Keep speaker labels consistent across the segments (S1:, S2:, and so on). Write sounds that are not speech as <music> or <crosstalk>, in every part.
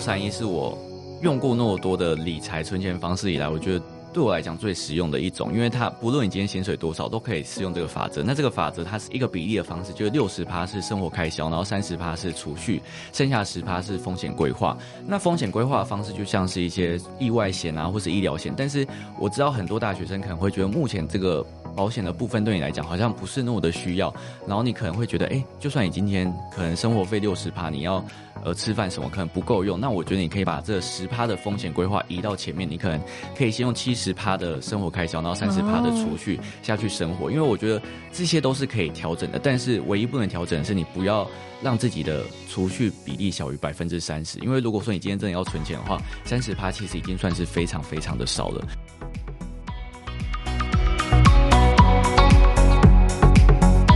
S1: 三一是我用过那么多的理财存钱方式以来，我觉得。对我来讲最实用的一种，因为它不论你今天薪水多少，都可以适用这个法则。那这个法则它是一个比例的方式，就是六十趴是生活开销，然后三十趴是储蓄，剩下十趴是风险规划。那风险规划的方式就像是一些意外险啊，或是医疗险。但是我知道很多大学生可能会觉得，目前这个保险的部分对你来讲好像不是那么的需要，然后你可能会觉得，哎，就算你今天可能生活费六十趴，你要。呃，吃饭什么可能不够用，那我觉得你可以把这十趴的风险规划移到前面，你可能可以先用七十趴的生活开销，然后三十趴的储蓄下去生活，因为我觉得这些都是可以调整的，但是唯一不能调整的是你不要让自己的储蓄比例小于百分之三十，因为如果说你今天真的要存钱的话，三十趴其实已经算是非常非常的少了。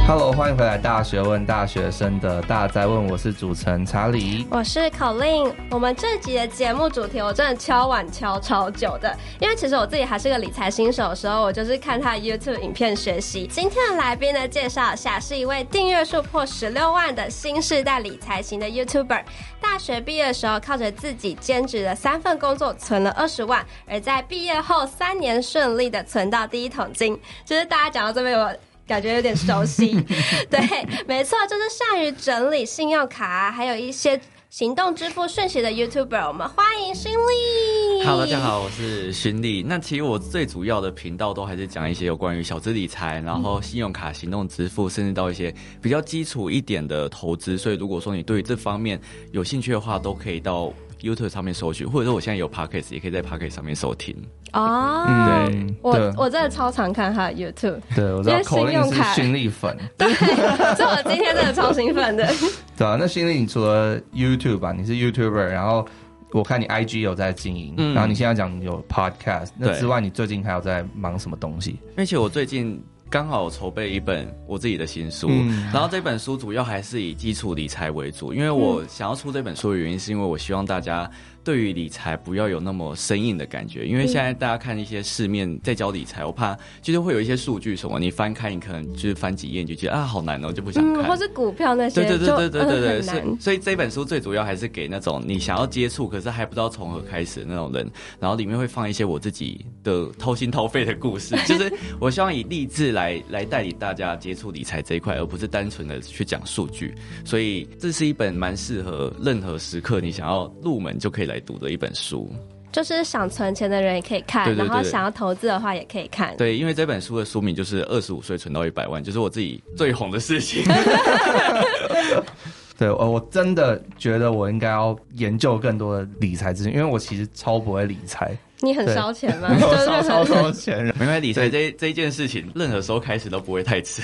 S2: Hello，欢迎回来《大学问大学生的大哉问》，我是主持人查理，
S3: 我是 Colin。我们这集的节目主题，我真的敲碗敲超久的，因为其实我自己还是个理财新手的时候，我就是看他的 YouTube 影片学习。今天的来宾呢，介绍一下，是一位订阅数破十六万的新世代理财型的 YouTuber。大学毕业的时候，靠着自己兼职的三份工作存了二十万，而在毕业后三年顺利的存到第一桶金。就是大家讲到这边，我。感觉有点熟悉，<laughs> 对，没错，就是善于整理信用卡，还有一些行动支付讯息的 YouTuber，我们欢迎勋力。
S1: Hello，大家好，我是勋力。那其实我最主要的频道都还是讲一些有关于小资理财，然后信用卡行动支付，甚至到一些比较基础一点的投资。所以如果说你对这方面有兴趣的话，都可以到 YouTube 上面搜寻，或者说我现在有 Podcast，也可以在 Podcast 上面收听。
S3: 哦，
S2: 嗯、对，
S3: 我我真的超常看他的 YouTube，
S2: 对，我知道信用卡勋利粉，<laughs>
S3: 对，所以我今天真的超兴奋的。<laughs>
S2: 对啊，那新力，你除了 YouTube 吧，你是 YouTuber，然后我看你 IG 有在经营，嗯、然后你现在讲有 Podcast，那之外你最近还有在忙什么东西？
S1: 而且我最近刚好筹备一本我自己的新书，嗯、然后这本书主要还是以基础理财为主，因为我想要出这本书的原因，是因为我希望大家。对于理财不要有那么生硬的感觉，因为现在大家看一些市面在教理财，我怕就是会有一些数据什么，你翻开你可能就是翻几页你就觉得啊好难哦，就不想看。
S3: 嗯，或是股票那些，
S1: 对对对对对对对，
S3: 嗯，
S1: 所以所以这本书最主要还是给那种你想要接触可是还不知道从何开始的那种人，然后里面会放一些我自己的掏心掏肺的故事，<laughs> 就是我希望以励志来来带领大家接触理财这一块，而不是单纯的去讲数据，所以这是一本蛮适合任何时刻你想要入门就可以来。来读的一本书，
S3: 就是想存钱的人也可以看，对对对对，然后想要投资的话也可以看。
S1: 对，因为这本书的书名就是《二十五岁存到一百万》，就是我自己最红的事情。<laughs> <laughs>
S2: 对，我，我真的觉得我应该要研究更多的理财知识，因为我其实超不会理财。
S3: 你很烧钱吗？<laughs>
S2: 烧烧烧钱，
S1: 没关系。理财这这一件事情，任何时候开始都不会太迟。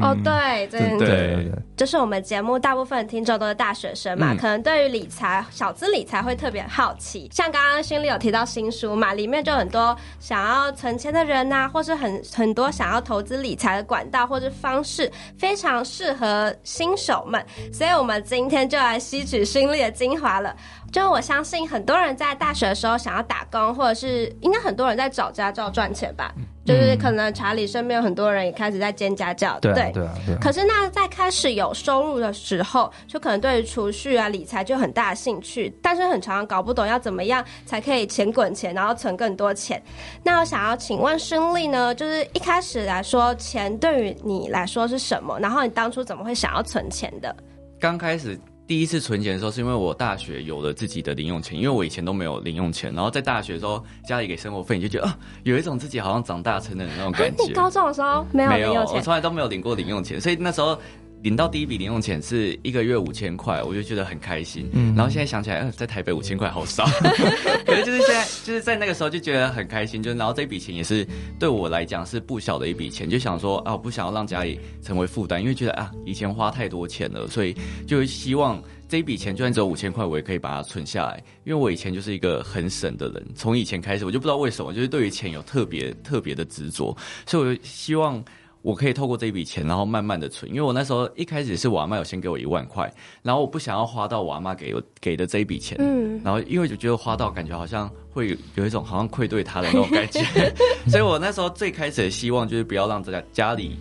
S3: 哦，对，对
S2: 对对，
S3: 就是我们节目大部分听众都是大学生嘛，可能对于理财、小资理财会特别好奇。像刚刚心里有提到新书嘛，里面就很多想要存钱的人呐，或是很很多想要投资理财的管道或是方式，非常适合新手们。所以我们今天就来吸取心力的精华了。就我相信很多人在大学的时候想要打工，或者是应该很多人在找家教赚钱吧。嗯、就是可能查理身边有很多人也开始在兼家教，对对对。可是那在开始有收入的时候，就可能对于储蓄啊、理财就很大的兴趣，但是很常常搞不懂要怎么样才可以钱滚钱，然后存更多钱。那我想要请问勋利呢，就是一开始来说，钱对于你来说是什么？然后你当初怎么会想要存钱的？
S1: 刚开始。第一次存钱的时候，是因为我大学有了自己的零用钱，因为我以前都没有零用钱。然后在大学的时候，家里给生活费，你就觉得啊，有一种自己好像长大成人的那种感觉。
S3: 你 <laughs> 高中的时候没有零用
S1: 钱？我从来都没有领过零用钱，所以那时候。领到第一笔零用钱是一个月五千块，我就觉得很开心。嗯，然后现在想起来，呃，在台北五千块好少，<laughs> 可是就是现在就是在那个时候就觉得很开心。就然后这笔钱也是对我来讲是不小的一笔钱，就想说啊，我不想要让家里成为负担，因为觉得啊，以前花太多钱了，所以就希望这一笔钱就算只有五千块，我也可以把它存下来。因为我以前就是一个很省的人，从以前开始我就不知道为什么，就是对于钱有特别特别的执着，所以我就希望。我可以透过这一笔钱，然后慢慢的存，因为我那时候一开始是我阿妈有先给我一万块，然后我不想要花到我阿妈给我给的这一笔钱，嗯，然后因为就觉得花到感觉好像会有有一种好像愧对他的那种感觉，<laughs> 所以我那时候最开始的希望就是不要让家家里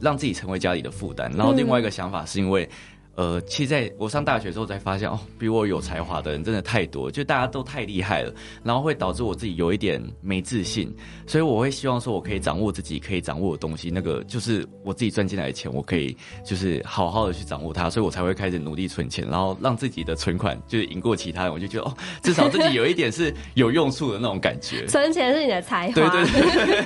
S1: 让自己成为家里的负担，然后另外一个想法是因为。呃，其实在我上大学之后才发现，哦，比我有才华的人真的太多，就大家都太厉害了，然后会导致我自己有一点没自信，所以我会希望说，我可以掌握自己可以掌握的东西，那个就是我自己赚进来的钱，我可以就是好好的去掌握它，所以我才会开始努力存钱，然后让自己的存款就是赢过其他人，我就觉得哦，至少自己有一点是有用处的那种感觉。
S3: 存钱是你的才华。
S1: 对对对。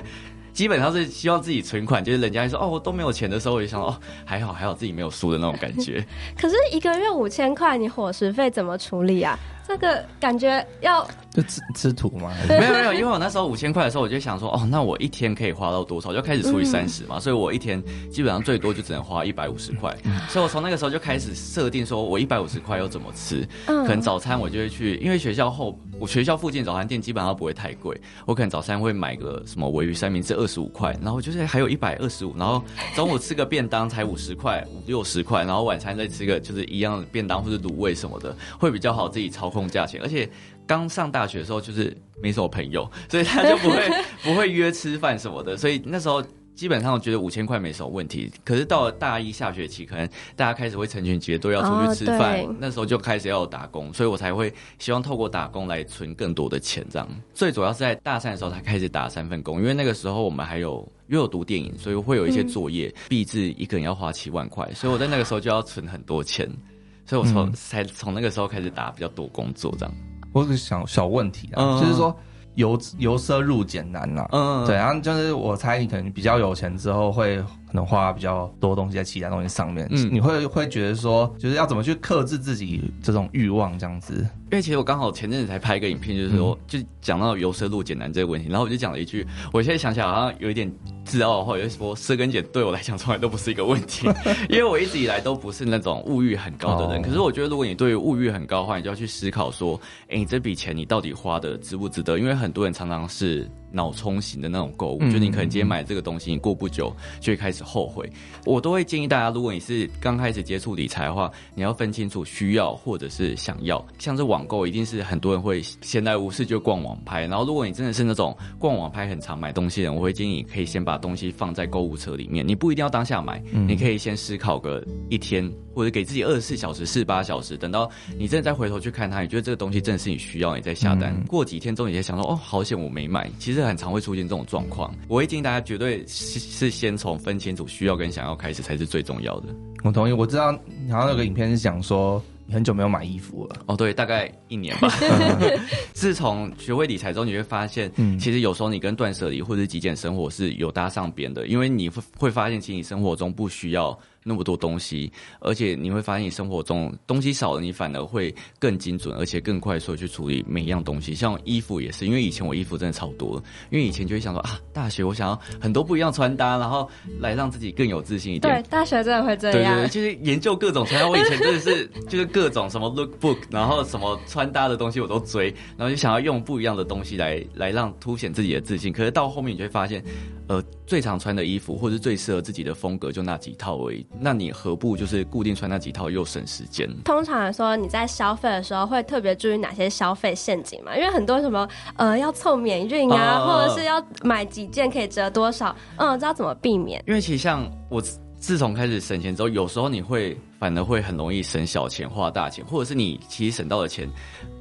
S1: 基本上是希望自己存款，就是人家说哦，我都没有钱的时候，我就想哦，还好还好自己没有输的那种感觉。<laughs>
S3: 可是一个月五千块，你伙食费怎么处理啊？这个感觉要。
S2: 就吃吃土吗？
S1: 没有没有，因为我那时候五千块的时候，我就想说，哦，那我一天可以花到多少？就开始除以三十嘛，嗯、所以我一天基本上最多就只能花一百五十块。嗯、所以我从那个时候就开始设定，说我一百五十块要怎么吃？嗯、可能早餐我就会去，因为学校后我学校附近早餐店基本上不会太贵，我可能早餐会买个什么鮪鱼三明治二十五块，然后就是还有一百二十五，然后中午吃个便当才五十块五六十块，然后晚餐再吃个就是一样的便当或者卤味什么的，会比较好自己操控价钱，而且。刚上大学的时候，就是没什么朋友，<laughs> 所以他就不会 <laughs> 不会约吃饭什么的，所以那时候基本上我觉得五千块没什么问题。可是到了大一下学期，可能大家开始会成群结队要出去吃饭，哦、那时候就开始要打工，所以我才会希望透过打工来存更多的钱。这样，最主要是在大三的时候才开始打三份工，因为那个时候我们还有因为有读电影，所以会有一些作业，毕制、嗯、一个人要花七万块，所以我在那个时候就要存很多钱，所以我从、嗯、才从那个时候开始打比较多工作这样。
S2: 我有个小小问题啊，嗯、就是说由由奢入俭难了，嗯，对，然后就是我猜你可能比较有钱之后会。可能花比较多东西在其他东西上面，嗯，你会会觉得说，就是要怎么去克制自己这种欲望这样子？
S1: 因为其实我刚好前阵子才拍一个影片，就是说，就讲到由奢入俭难这个问题，然后我就讲了一句，我现在想起来好像有一点自傲的话，就是说，奢跟俭对我来讲从来都不是一个问题，<laughs> 因为我一直以来都不是那种物欲很高的人。可是我觉得，如果你对于物欲很高的话，你就要去思考说，哎，你这笔钱你到底花的值不值得？因为很多人常常是。脑充型的那种购物，就你可能今天买这个东西，你过不久就会开始后悔。我都会建议大家，如果你是刚开始接触理财的话，你要分清楚需要或者是想要。像是网购，一定是很多人会闲来无事就逛网拍。然后，如果你真的是那种逛网拍很常买东西的人，我会建议你可以先把东西放在购物车里面。你不一定要当下买，你可以先思考个一天，或者给自己二十四小时、四十八小时，等到你真的再回头去看它，你觉得这个东西真的是你需要，你再下单。过几天之后，你再想说，哦，好险我没买。其实。很常会出现这种状况，我会建议大家绝对是是先从分清楚需要跟想要开始才是最重要的。
S2: 我同意，我知道，好像有个影片是讲说你很久没有买衣服了。
S1: 哦，对，大概一年吧。<laughs> 自从学会理财之后，你会发现，其实有时候你跟断舍离或者极简生活是有搭上边的，因为你会会发现，其实你生活中不需要。那么多东西，而且你会发现你生活中东西少了，你反而会更精准，而且更快速去处理每一样东西。像衣服也是，因为以前我衣服真的超多，因为以前就会想说啊，大学我想要很多不一样穿搭，然后来让自己更有自信一点。
S3: 对，大学真的会这样。对，对对，就是
S1: 研究各种穿搭。我以前真的是就是各种什么 lookbook，然后什么穿搭的东西我都追，然后就想要用不一样的东西来来让凸显自己的自信。可是到后面你就会发现，呃，最常穿的衣服或者最适合自己的风格就那几套而已。那你何不就是固定穿那几套又省时间？
S3: 通常来说，你在消费的时候会特别注意哪些消费陷阱嘛？因为很多什么呃要凑免运啊，呃、或者是要买几件可以折多少，嗯，知道怎么避免？
S1: 因为其实像我。自从开始省钱之后，有时候你会反而会很容易省小钱花大钱，或者是你其实省到的钱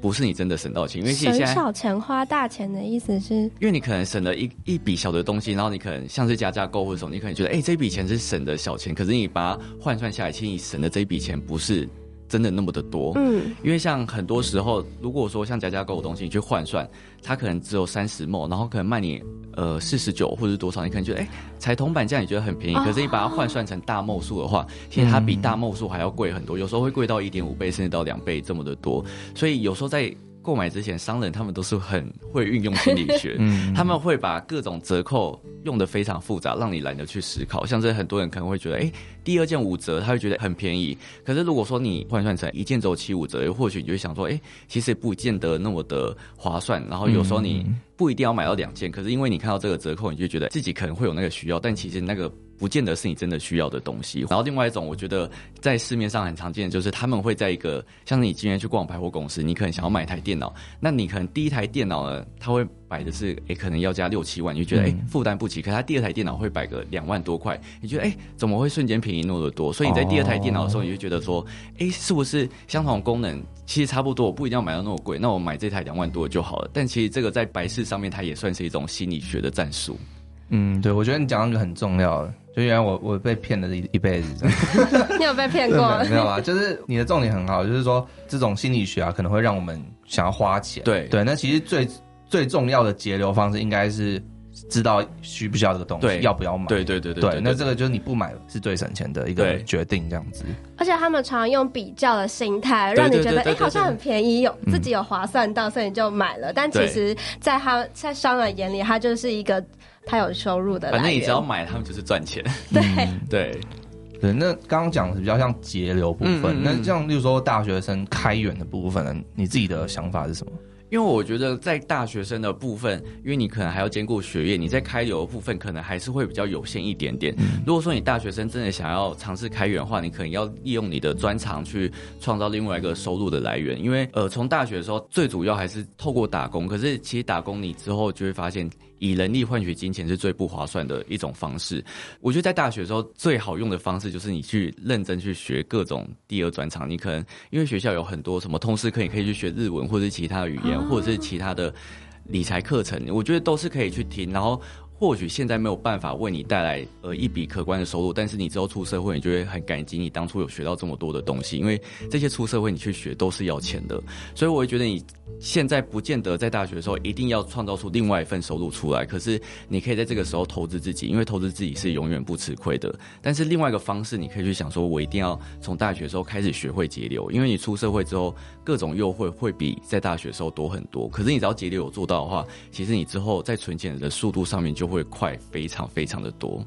S1: 不是你真的省到的钱，因为其实现在
S3: 省小钱花大钱的意思是，
S1: 因为你可能省了一一笔小的东西，然后你可能像是加价购或者什么，你可能觉得哎、欸、这笔钱是省的小钱，可是你把它换算下来，其实你省的这一笔钱不是。真的那么的多，嗯，因为像很多时候，如果说像加价购的东西，你去换算，它可能只有三十 ml，然后可能卖你呃四十九或者是多少，你可能觉得哎，才铜板价你觉得很便宜，可是你把它换算成大 ml 数的话，其实它比大 ml 数还要贵很多，有时候会贵到一点五倍甚至到两倍这么的多，所以有时候在。购买之前，商人他们都是很会运用心理学，<laughs> 嗯，他们会把各种折扣用的非常复杂，让你懒得去思考。像这很多人可能会觉得，哎，第二件五折，他会觉得很便宜。可是如果说你换算成一件只有七五折，或许你就会想说，哎，其实不见得那么的划算。然后有时候你不一定要买到两件，可是因为你看到这个折扣，你就觉得自己可能会有那个需要，但其实那个。不见得是你真的需要的东西。然后另外一种，我觉得在市面上很常见的就是他们会在一个，像是你今天去逛百货公司，你可能想要买一台电脑，那你可能第一台电脑呢，他会。摆的是，哎，可能要加六七万，你就觉得哎负担不起。可是他第二台电脑会摆个两万多块，你觉得哎怎么会瞬间便宜那么多？所以你在第二台电脑的时候，你就觉得说，哎，是不是相同功能其实差不多？我不一定要买到那么贵，那我买这台两万多就好了。但其实这个在白事上面，它也算是一种心理学的战术。
S2: 嗯，对，我觉得你讲一个很重要的，就原来我我被骗了一一辈子，<laughs>
S3: 你有被骗过？
S2: 没有啊，就是你的重点很好，就是说这种心理学啊，可能会让我们想要花钱。
S1: 对
S2: 对，那其实最最重要的节流方式，应该是知道需不需要这个东西，要不要
S1: 买。对对对对，
S2: 对，那这个就是你不买是最省钱的一个决定，这样子。
S3: 而且他们常常用比较的心态，让你觉得哎，好像很便宜，有自己有划算到，所以你就买了。但其实，在他在商人眼里，他就是一个。他有收入的，
S1: 反正你只要买，他们就是赚钱。
S3: 对 <laughs>
S1: 对
S2: 对，那刚刚讲的是比较像节流部分，嗯嗯嗯，那像，例如说大学生开源的部分呢，你自己的想法是什么？
S1: 因为我觉得在大学生的部分，因为你可能还要兼顾学业，你在开流的部分可能还是会比较有限一点点。嗯、如果说你大学生真的想要尝试开源的话，你可能要利用你的专长去创造另外一个收入的来源。因为呃，从大学的时候最主要还是透过打工，可是其实打工你之后就会发现。以人力换取金钱是最不划算的一种方式。我觉得在大学的时候最好用的方式就是你去认真去学各种第二专长。你可能因为学校有很多什么通识课，你可以去学日文或者是其他的语言，或者是其他的理财课程。我觉得都是可以去听，然后。或许现在没有办法为你带来呃一笔可观的收入，但是你之后出社会，你就会很感激你当初有学到这么多的东西，因为这些出社会你去学都是要钱的，所以我会觉得你现在不见得在大学的时候一定要创造出另外一份收入出来，可是你可以在这个时候投资自己，因为投资自己是永远不吃亏的。但是另外一个方式，你可以去想说，我一定要从大学的时候开始学会节流，因为你出社会之后各种优惠会比在大学时候多很多。可是你只要节流有做到的话，其实你之后在存钱的速度上面就会快非常非常的多。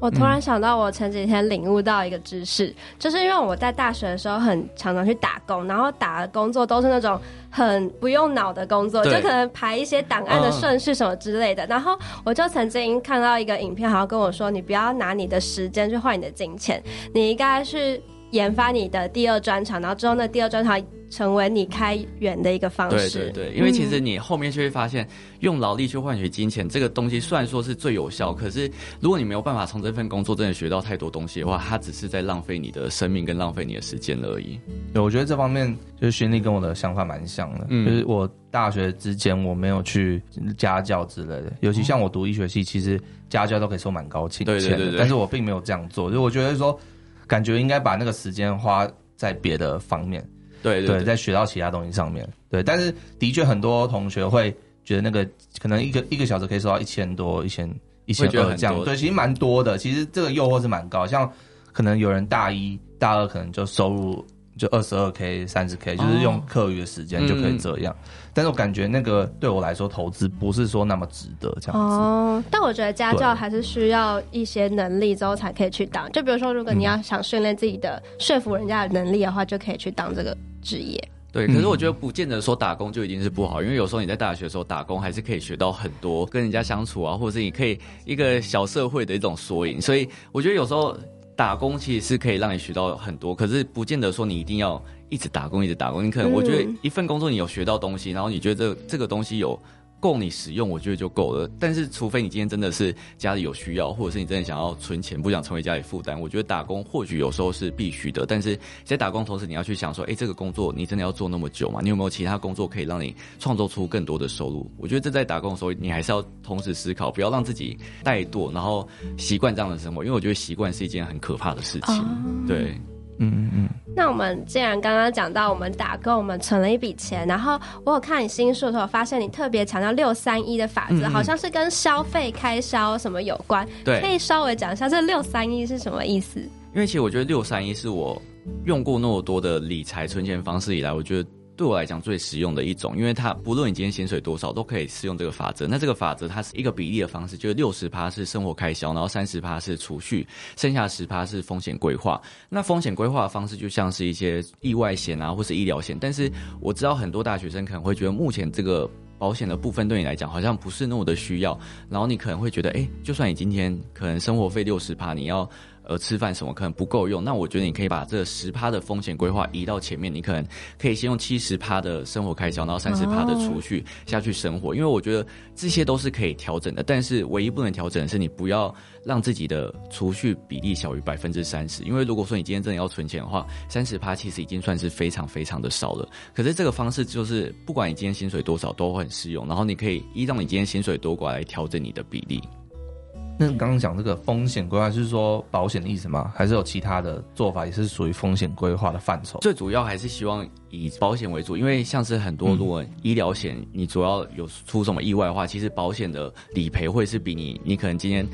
S3: 我突然想到，我前几天领悟到一个知识，嗯、就是因为我在大学的时候很常常去打工，然后打的工作都是那种很不用脑的工作，就可能排一些档案的顺序什么之类的。嗯、然后我就曾经看到一个影片，好像跟我说：“你不要拿你的时间去换你的金钱，你应该去研发你的第二专长，然后之后那第二专长。”成为你开源的一个方式。
S1: 对对对，因为其实你后面就会发现，用劳力去换取金钱这个东西，虽然说是最有效，可是如果你没有办法从这份工作真的学到太多东西的话，它只是在浪费你的生命跟浪费你的时间而已。
S2: 对，我觉得这方面就是勋力跟我的想法蛮像的。嗯，就是我大学之前我没有去家教之类的，尤其像我读医学系，其实家教都可以收蛮高钱的。对对对对。但是我并没有这样做，就我觉得说，感觉应该把那个时间花在别的方面。对对，对，对，在学到其他东西上面，对，但是的确很多同学会觉得那个可能一个一个小时可以收到一千多、一千一千二这样，对，其实蛮多的。其实这个诱惑是蛮高，像可能有人大一大二可能就收入就二十二 k、三十 k，就是用课余的时间就可以这样。哦嗯、但是我感觉那个对我来说投资不是说那么值得这样子。哦，
S3: 但我觉得家教还是需要一些能力之后才可以去当。就比如说，如果你要想训练自己的说服人家的能力的话，就可以去当这个。职业
S1: 对，可是我觉得不见得说打工就一定是不好，因为有时候你在大学的时候打工还是可以学到很多跟人家相处啊，或者是你可以一个小社会的一种缩影。所以我觉得有时候打工其实是可以让你学到很多，可是不见得说你一定要一直打工一直打工。你可能我觉得一份工作你有学到东西，然后你觉得这这个东西有。够你使用，我觉得就够了。但是，除非你今天真的是家里有需要，或者是你真的想要存钱，不想成为家里负担，我觉得打工或许有时候是必须的。但是在打工同时，你要去想说，哎，这个工作你真的要做那么久吗？你有没有其他工作可以让你创造出更多的收入？我觉得这在打工的时候，你还是要同时思考，不要让自己怠惰，然后习惯这样的生活。因为我觉得习惯是一件很可怕的事情。Oh. 对。
S2: 嗯嗯嗯，
S3: 那我们既然刚刚讲到我们打工，我们存了一笔钱，然后我有看你新书的时候，发现你特别强调六三一的法则，好像是跟消费开销什么有关。对，可以稍微讲一下这六三一是什么意思？
S1: 因为其实我觉得六三一是我用过那么多的理财存钱方式以来，我觉得。对我来讲最实用的一种，因为它不论你今天薪水多少，都可以适用这个法则。那这个法则它是一个比例的方式，就是六十趴是生活开销，然后三十趴是储蓄，剩下十趴是风险规划。那风险规划的方式就像是一些意外险啊，或是医疗险。但是我知道很多大学生可能会觉得，目前这个保险的部分对你来讲好像不是那么的需要，然后你可能会觉得，哎，就算你今天可能生活费六十趴，你要。呃吃饭什么可能不够用，那我觉得你可以把这十趴的风险规划移到前面，你可能可以先用七十趴的生活开销，然后三十趴的储蓄下去生活，因为我觉得这些都是可以调整的，但是唯一不能调整的是你不要让自己的储蓄比例小于百分之三十，因为如果说你今天真的要存钱的话，三十趴其实已经算是非常非常的少了。可是这个方式就是不管你今天薪水多少都很适用，然后你可以依照你今天薪水多寡来调整你的比例。
S2: 那刚刚讲这个风险规划，是说保险的意思吗？还是有其他的做法，也是属于风险规划的范畴？
S1: 最主要还是希望以保险为主，因为像是很多如果医疗险，你主要有出什么意外的话，其实保险的理赔会是比你你可能今天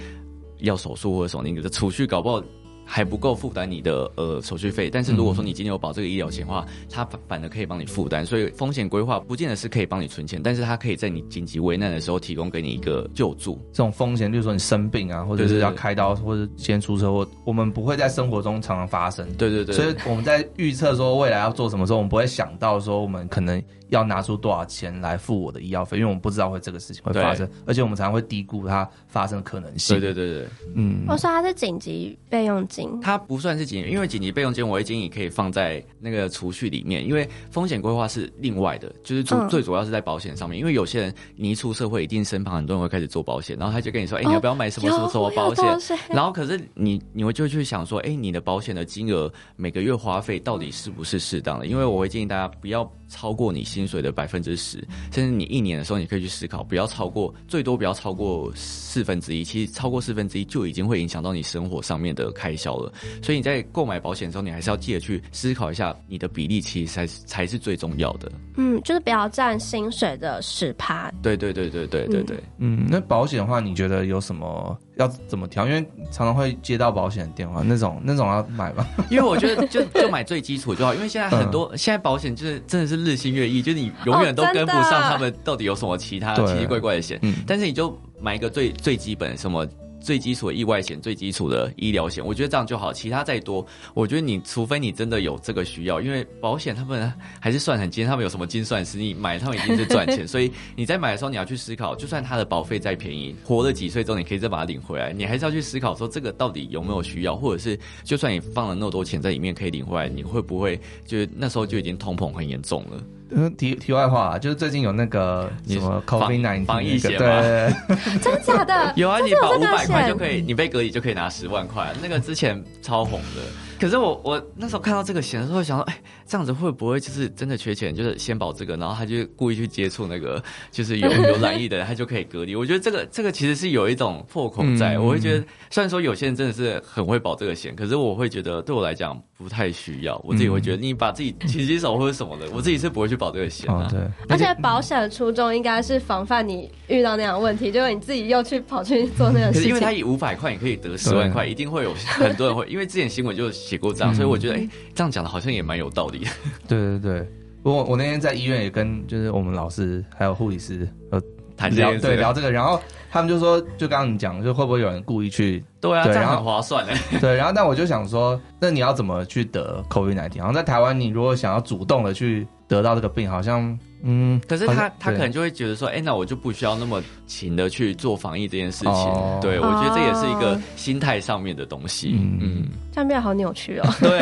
S1: 要手术或者什么，你的储蓄搞不好。还不够负担你的呃手续费，但是如果说你今天有保这个医疗险的话，它反反而可以帮你负担，所以风险规划不见得是可以帮你存钱，但是它可以在你紧急危难的时候提供给你一个救助。
S2: 这种风险，就是说你生病啊，或者是要开刀，或者先出车祸，我们不会在生活中常常发生。
S1: 对对对，
S2: 所以我们在预测说未来要做什么时候，我们不会想到说我们可能。要拿出多少钱来付我的医药费？因为我们不知道会这个事情会发生，而且我们常常会低估它发生的可能性。
S1: 对对对对，
S3: 嗯。我说它是紧急备用金，
S1: 它不算是紧急，因为紧急备用金，我会建议可以放在那个储蓄里面，因为风险规划是另外的，就是主、嗯、最主要是在保险上面。因为有些人你一出社会，一定身旁很多人会开始做保险，然后他就跟你说：“哎、欸，你要不要买什么什么什么保险？”然后可是你你会就去想说：“哎、欸，你的保险的金额每个月花费到底是不是适当的？”因为我会建议大家不要超过你薪水的百分之十，甚至你一年的时候，你可以去思考，不要超过，最多不要超过四分之一。其实超过四分之一就已经会影响到你生活上面的开销了。所以你在购买保险的时候，你还是要记得去思考一下，你的比例其实才才是最重要的。
S3: 嗯，就是不要占薪水的十趴。
S1: 对对对对对对对。
S2: 嗯，那保险的话，你觉得有什么要怎么调？因为常常会接到保险电话，那种那种要买吗？<laughs>
S1: 因为我觉得就就买最基础就好。因为现在很多、嗯、现在保险就是真的是日新月异，就是你永远都跟不上他们到底有什么其他奇奇怪怪的险。嗯，但是你就买一个最最基本什么。最基础的意外险，最基础的医疗险，我觉得这样就好。其他再多，我觉得你除非你真的有这个需要，因为保险他们还是算很精，他们有什么精算师，你买他们一定是赚钱。所以你在买的时候，你要去思考，就算他的保费再便宜，活了几岁之后你可以再把它领回来，你还是要去思考说这个到底有没有需要，或者是就算你放了那么多钱在里面可以领回来，你会不会就是那时候就已经通膨很严重了？
S2: 嗯，题题外话啊，就是最近有那个什么 COVID-19
S1: 防疫险，
S2: 对，<laughs>
S3: 真的假的？
S1: 有啊，你保五百块就可以，你被隔离就可以拿十万块，那个之前超红的。可是我我那时候看到这个险的时候，想说，哎，这样子会不会就是真的缺钱？就是先保这个，然后他就故意去接触那个就是有 <laughs> 有染疫的人，他就可以隔离。我觉得这个这个其实是有一种破口在。嗯、我会觉得，虽然说有些人真的是很会保这个险，可是我会觉得对我来讲不太需要。我自己会觉得，你把自己勤洗手或者什么的，我自己是不会去保这个险、啊。
S2: 对。
S3: 而且保险的初衷应该是防范你遇到那样的问题，就是你自己又去跑去做那个事情。可是
S1: 因为他以五百块你可以得十万块，一定会有很多人会，因为之前新闻就写过这样，所以我觉得。哎、欸，这样讲的好像也蛮有道理 <laughs> 的。
S2: 对对对，我我那天在医院也跟就是我们老师还有护理师呃谈聊对聊这个，然后他们就说，就刚刚你讲，就会不会有人故意去？
S1: 对啊，对这样很划算哎。<laughs>
S2: 对，然后但我就想说，那你要怎么去得 COVID-19？好像在台湾，你如果想要主动的去得到这个病，好像。嗯，
S1: 可是他他可能就会觉得说，哎、欸，那我就不需要那么勤的去做防疫这件事情。哦、对，我觉得这也是一个心态上面的东西。嗯，嗯
S3: 这样变得好扭曲哦。<laughs>
S1: 对，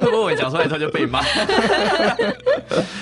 S1: 会不会我讲出来之后就被骂？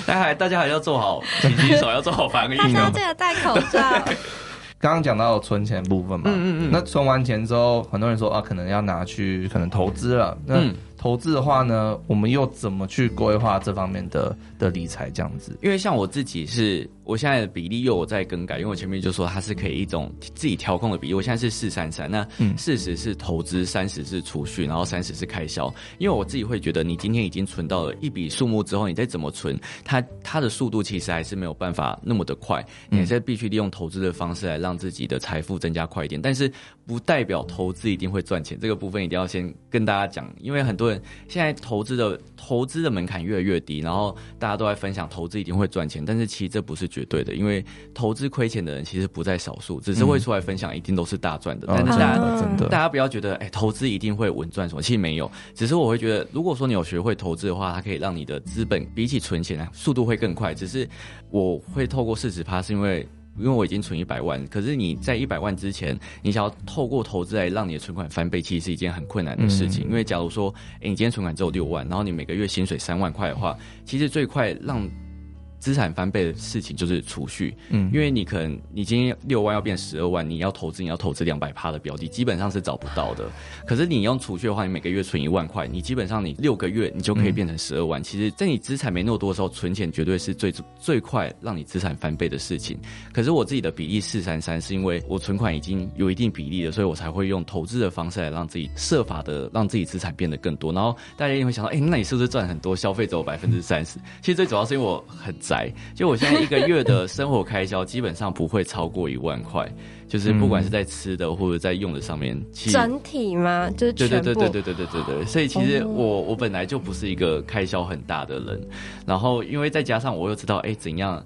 S1: 但 <laughs> 还大家还要做好勤洗手，要做好防疫。大
S3: 家记得戴口罩。<laughs>
S2: 刚刚讲到存钱部分嘛，嗯嗯嗯，那存完钱之后，很多人说啊，可能要拿去可能投资了。那投资的话呢，我们又怎么去规划这方面的的理财这样子？
S1: 因为像我自己是，我现在的比例又有在更改，因为我前面就说它是可以一种自己调控的比例。我现在是四三三，那四十是投资，三十是储蓄，然后三十是开销。因为我自己会觉得，你今天已经存到了一笔数目之后，你再怎么存，它它的速度其实还是没有办法那么的快。你还是必须利用投资的方式来让自己的财富增加快一点，但是不代表投资一定会赚钱。这个部分一定要先跟大家讲，因为很多人。现在投资的投资的门槛越来越低，然后大家都在分享投资一定会赚钱，但是其实这不是绝对的，因为投资亏钱的人其实不在少数，只是会出来分享一定都是大赚的。嗯、但是大家、哦、大家不要觉得哎，投资一定会稳赚什么，其实没有，只是我会觉得，如果说你有学会投资的话，它可以让你的资本比起存钱啊速度会更快。只是我会透过市值趴，是因为。因为我已经存一百万，可是你在一百万之前，你想要透过投资来让你的存款翻倍，其实是一件很困难的事情。嗯、因为假如说，哎，你今天存款只有六万，然后你每个月薪水三万块的话，其实最快让资产翻倍的事情就是储蓄，嗯，因为你可能你今天六万要变十二万，你要投资，你要投资两百趴的标的，基本上是找不到的。可是你用储蓄的话，你每个月存一万块，你基本上你六个月你就可以变成十二万。嗯、其实，在你资产没那么多的时候，存钱绝对是最最快让你资产翻倍的事情。可是我自己的比例四三三，是因为我存款已经有一定比例了，所以我才会用投资的方式来让自己设法的让自己资产变得更多。然后大家也会想到，哎、欸，那你是不是赚很多？消费只有百分之三十？其实最主要是因为我很宅，就我现在一个月的生活开销基本上不会超过一万块，就是不管是在吃的或者在用的上面，其实
S3: 整体吗？就是
S1: 对对对对对对对对对。所以其实我我本来就不是一个开销很大的人，然后因为再加上我又知道，哎，怎样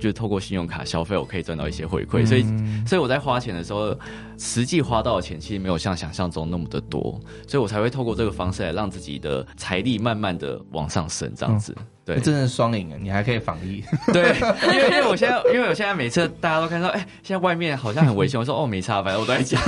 S1: 就透过信用卡消费，我可以赚到一些回馈，所以所以我在花钱的时候，实际花到的钱其实没有像想象中那么的多，所以我才会透过这个方式来让自己的财力慢慢的往上升，这样子。对，
S2: 真的是双赢啊！你还可以防疫。
S1: 对，因为因为我现在，因为我现在每次大家都看到，哎、欸，现在外面好像很危险。我说哦，没差，反正我都在家。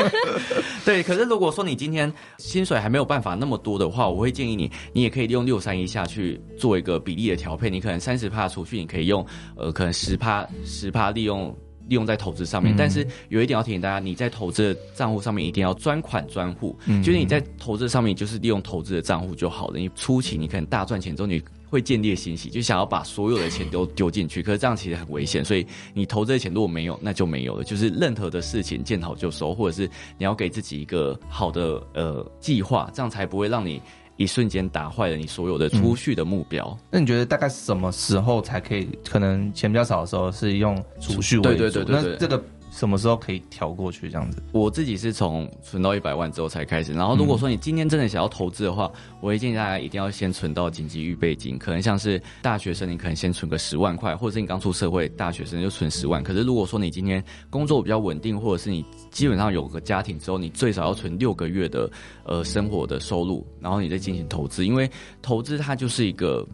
S1: <laughs> 对，可是如果说你今天薪水还没有办法那么多的话，我会建议你，你也可以利用六三一下去做一个比例的调配。你可能三十趴储蓄，你可以用呃，可能十趴十趴利用利用在投资上面。嗯、但是有一点要提醒大家，你在投资的账户上面一定要专款专户，嗯、就是你在投资上面就是利用投资的账户就好了。你初期你可能大赚钱之后你。会见猎心喜，就想要把所有的钱都丢进去，可是这样其实很危险。所以你投这些钱如果没有，那就没有了。就是任何的事情见好就收，或者是你要给自己一个好的呃计划，这样才不会让你一瞬间打坏了你所有的储蓄的目标。嗯。
S2: 那你觉得大概什么时候才可以？可能钱比较少的时候是用储蓄为主？对对对对对，那这个。什么时候可以调过去这样子？
S1: 我自己是从存到一百万之后才开始。然后如果说你今天真的想要投资的话，嗯、我会建议大家一定要先存到紧急预备金。可能像是大学生，你可能先存个十万块，或者是你刚出社会大学生就存十万。可是如果说你今天工作比较稳定，或者是你基本上有个家庭之后，你最少要存六个月的呃生活的收入，然后你再进行投资。因为投资它就是一个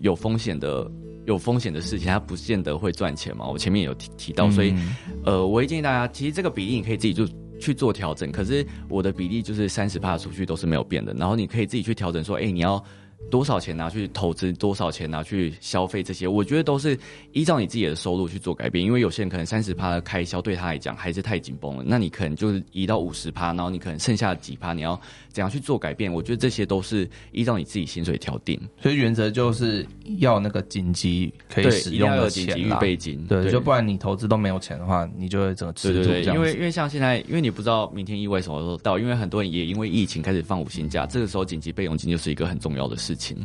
S1: 有风险的。有风险的事情，它不见得会赚钱嘛。我前面有提提到，所以，呃，我会建议大家，其实这个比例你可以自己就去做调整。可是我的比例就是三十趴的储蓄都是没有变的，然后你可以自己去调整，说，哎，你要。多少钱拿去投资，多少钱拿去消费，这些我觉得都是依照你自己的收入去做改变。因为有些人可能三十趴的开销对他来讲还是太紧绷了，那你可能就是移到五十趴，然后你可能剩下几趴你要怎样去做改变？我觉得这些都是依照你自己薪水调定。
S2: 所以原则就是要那个紧急可以使用的钱，预备金。对，就不然你投资都没有钱的话，你就会整个吃住这样
S1: 因为因为像现在，因为你不知道明天意外什么时候到，因为很多人也因为疫情开始放五薪假，这个时候紧急备用金就是一个很重要的事情。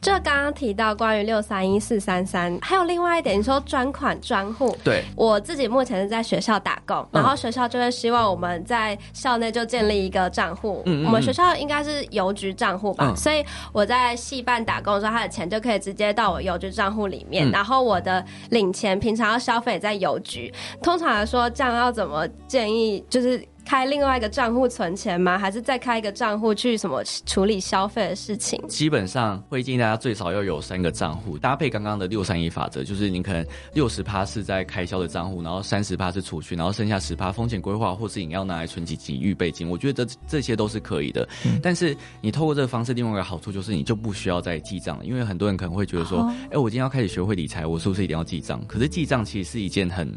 S3: 就刚刚提到关于六三一四三三，还有另外一点，你说专款专户。
S1: 对，
S3: 我自己目前是在学校打工，然后学校就会希望我们在校内就建立一个账户。嗯，我们学校应该是邮局账户吧，嗯、所以我在戏办打工的时候，他的钱就可以直接到我邮局账户里面，嗯、然后我的领钱平常要消费在邮局。通常来说，这样要怎么建议？就是。开另外一个账户存钱吗？还是再开一个账户去什么处理消费的事情？
S1: 基本上会建议大家最少要有三个账户，搭配刚刚的六三一法则，就是你可能六十趴是在开销的账户，然后三十趴是储蓄，然后剩下十趴风险规划或是你要拿来存紧急预备金。我觉得这这些都是可以的。嗯、但是你透过这个方式，另外一个好处就是你就不需要再记账了，因为很多人可能会觉得说，哎、哦欸，我今天要开始学会理财，我是不是一定要记账？可是记账其实是一件很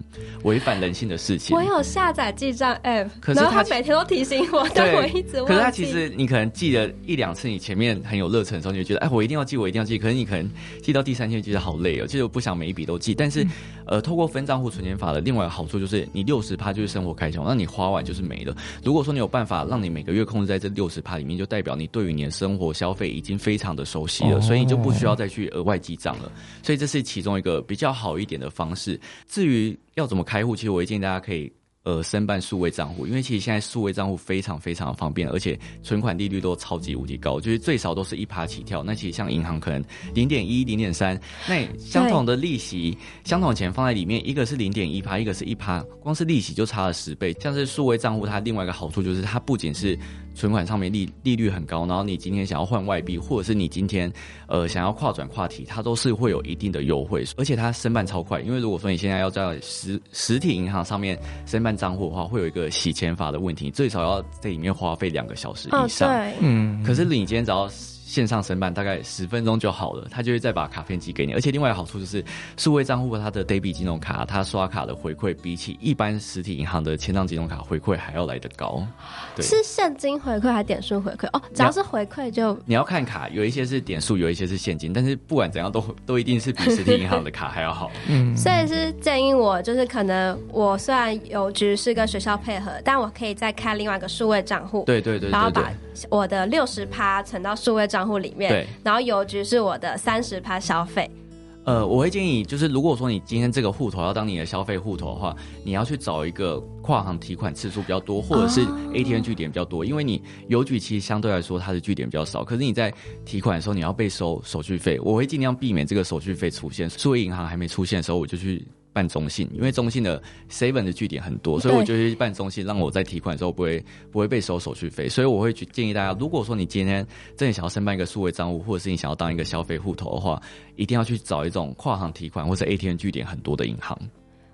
S1: 违反人性的事情。
S3: 我有下载记账 app，可是他每天都提。提醒我，但我一直忘记。
S1: 可是他其实，你可能记了一两次，你前面很有热忱的时候，你就觉得，哎，我一定要记，我一定要记。可是你可能记到第三天，觉得好累哦，其实我不想每一笔都记。但是，嗯、呃，透过分账户存钱法的另外一个好处就是，你六十趴就是生活开销，那你花完就是没了。如果说你有办法让你每个月控制在这六十趴里面，就代表你对于你的生活消费已经非常的熟悉了，哦、所以你就不需要再去额外记账了。所以这是其中一个比较好一点的方式。至于要怎么开户，其实我也建议大家可以。呃，申办数位账户，因为其实现在数位账户非常非常的方便，而且存款利率都超级无敌高，就是最少都是一趴起跳。那其实像银行可能零点一、零点三，那相同的利息、相同的钱放在里面，一个是零点一趴，一个是一趴，光是利息就差了十倍。像是数位账户，它另外一个好处就是它不仅是存款上面利利率很高，然后你今天想要换外币，或者是你今天呃想要跨转跨体，它都是会有一定的优惠，而且它申办超快。因为如果说你现在要在实实体银行上面申办，账户的话，会有一个洗钱法的问题，最少要在里面花费两个小时以上。
S3: 哦、对，
S1: 嗯，可是你今天只要。线上申办大概十分钟就好了，他就会再把卡片寄给你。而且另外一个好处就是，数位账户它的 debit 金融卡，它刷卡的回馈比起一般实体银行的签账金融卡回馈还要来得高。对，
S3: 是现金回馈还是点数回馈？哦，只要是回馈就
S1: 你要看卡，有一些是点数，有一些是现金，但是不管怎样都都一定是比实体银行的卡还要好。<laughs>
S3: 嗯，所以是建议我就是可能我虽然邮局是跟学校配合，但我可以再开另外一个数位账户。
S1: 对对对，对，对，对，
S3: 然后把我的六十趴存到数位账户里面。
S1: 对。
S3: 然后邮局是我的三十趴消费。
S1: 呃，我会建议，就是如果说你今天这个户头要当你的消费户头的话，你要去找一个跨行提款次数比较多，或者是 ATM 据点比较多，因为你邮局其实相对来说它的据点比较少，可是你在提款的时候你要被收手续费，我会尽量避免这个手续费出现。数位银行还没出现的时候，我就去。办中信，因为中信的 seven 的据点很多，所以我就去办中信，让我在提款的时候不会不会被收手续费。所以我会去建议大家，如果说你今天真的想要申办一个数位账户，或者是你想要当一个消费户头的话，一定要去找一种跨行提款或者 ATM 据点很多的银行。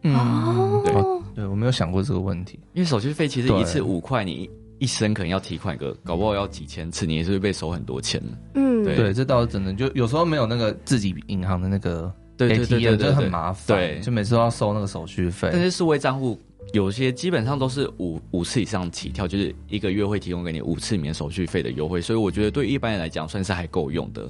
S2: 嗯，对对，我没有想过这个问题，
S1: 因为手续费其实一次五块，你一生可能要提款个，搞不好要几千次，你也是会被收很多钱。
S3: 嗯，
S2: 对，对，这倒是真的，就有时候没有那个自己银行的那个。
S1: 对对对对，
S2: 就很麻烦，对，就每次都要收那个手续费。
S1: 但是数位账户有些基本上都是五五次以上起跳，就是一个月会提供给你五次免手续费的优惠，所以我觉得对一般人来讲算是还够用的。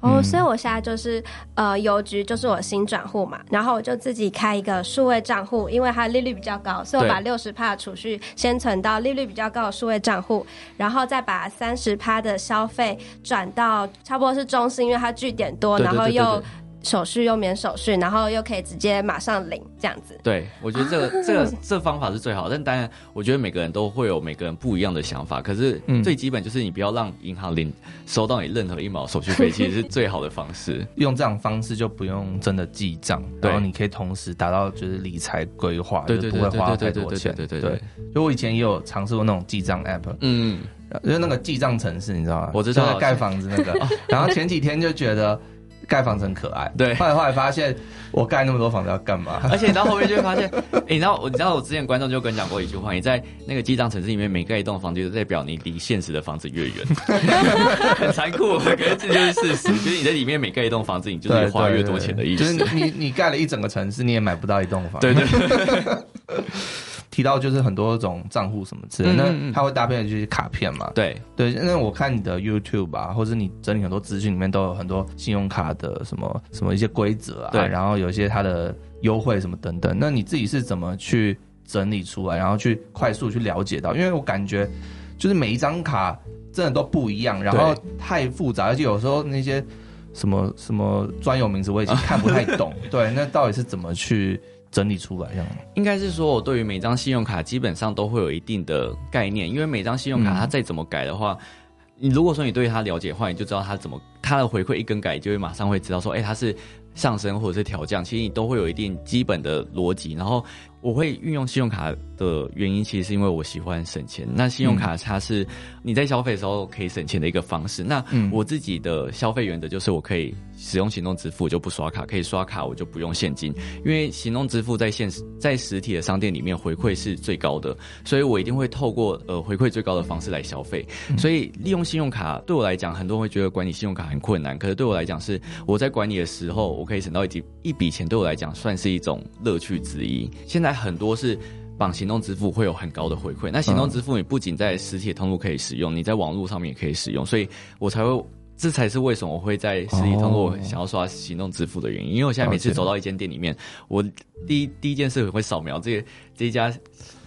S3: 哦，所以我现在就是呃邮局就是我新转户嘛，然后我就自己开一个数位账户，因为它利率比较高，所以我把六十趴的储蓄先存到利率比较高的数位账户，然后再把三十趴的消费转到差不多是中心，因为它据点多，然后又。手续又免手续，然后又可以直接马上领这样子。
S1: 对，我觉得这个、啊、<laughs> 这个这方法是最好，但当然，我觉得每个人都会有每个人不一样的想法。可是最基本就是你不要让银行领收到你任何一毛手续费，其实是最好的方式。<laughs>
S2: 用这样方式就不用真的记账，然后你可以同时达到就是理财规划，就不会花太多钱。对对对。就我以前也有尝试过那种记账 app，嗯，就是那个记账城市，你知道吗？
S1: 我知道
S2: 盖房子那个。<laughs> 然后前几天就觉得。盖房子很可爱，
S1: 对。
S2: 后来后来发现，我盖那么多房子要干嘛？
S1: 而且你到后面就会发现，<laughs> 哎、欸，你知道我，你知道我之前观众就跟你讲过一句话：你在那个记账城市里面每盖一栋房子，就代表你离现实的房子越远。<laughs> 很残酷，可是这就是事实。就是你在里面每盖一栋房子，你就是花越多钱的意思。
S2: 就是你你盖了一整个城市，你也买不到一栋房。
S1: 对对，对。<laughs>
S2: 提到就是很多种账户什么之类的，那它会搭配的就是卡片嘛？
S1: 对
S2: 对，那我看你的 YouTube 啊，或者你整理很多资讯里面都有很多信用卡的什么什么一些规则啊，对，然后有一些它的优惠什么等等，那你自己是怎么去整理出来，然后去快速去了解到？因为我感觉就是每一张卡真的都不一样，然后太复杂，而且有时候那些什么什么专有名词我已经看不太懂。<laughs> 对，那到底是怎么去？整理出来这样，
S1: 应该是说，我对于每张信用卡基本上都会有一定的概念，因为每张信用卡它再怎么改的话，你如果说你对它了解的话，你就知道它怎么它的回馈一更改，就会马上会知道说，哎，它是上升或者是调降，其实你都会有一定基本的逻辑，然后。我会运用信用卡的原因，其实是因为我喜欢省钱。那信用卡它是你在消费的时候可以省钱的一个方式。那我自己的消费原则就是，我可以使用行动支付，就不刷卡；可以刷卡，我就不用现金。因为行动支付在现实在实体的商店里面回馈是最高的，所以我一定会透过呃回馈最高的方式来消费。所以利用信用卡对我来讲，很多人会觉得管理信用卡很困难，可是对我来讲是我在管理的时候，我可以省到一笔一笔钱，对我来讲算是一种乐趣之一。现在。很多是绑行动支付会有很高的回馈，那行动支付你不仅在实体通路可以使用，你在网络上面也可以使用，所以我才会，这才是为什么我会在实体通过想要刷行动支付的原因。因为我现在每次走到一间店里面，我第一第一件事会扫描这个这一家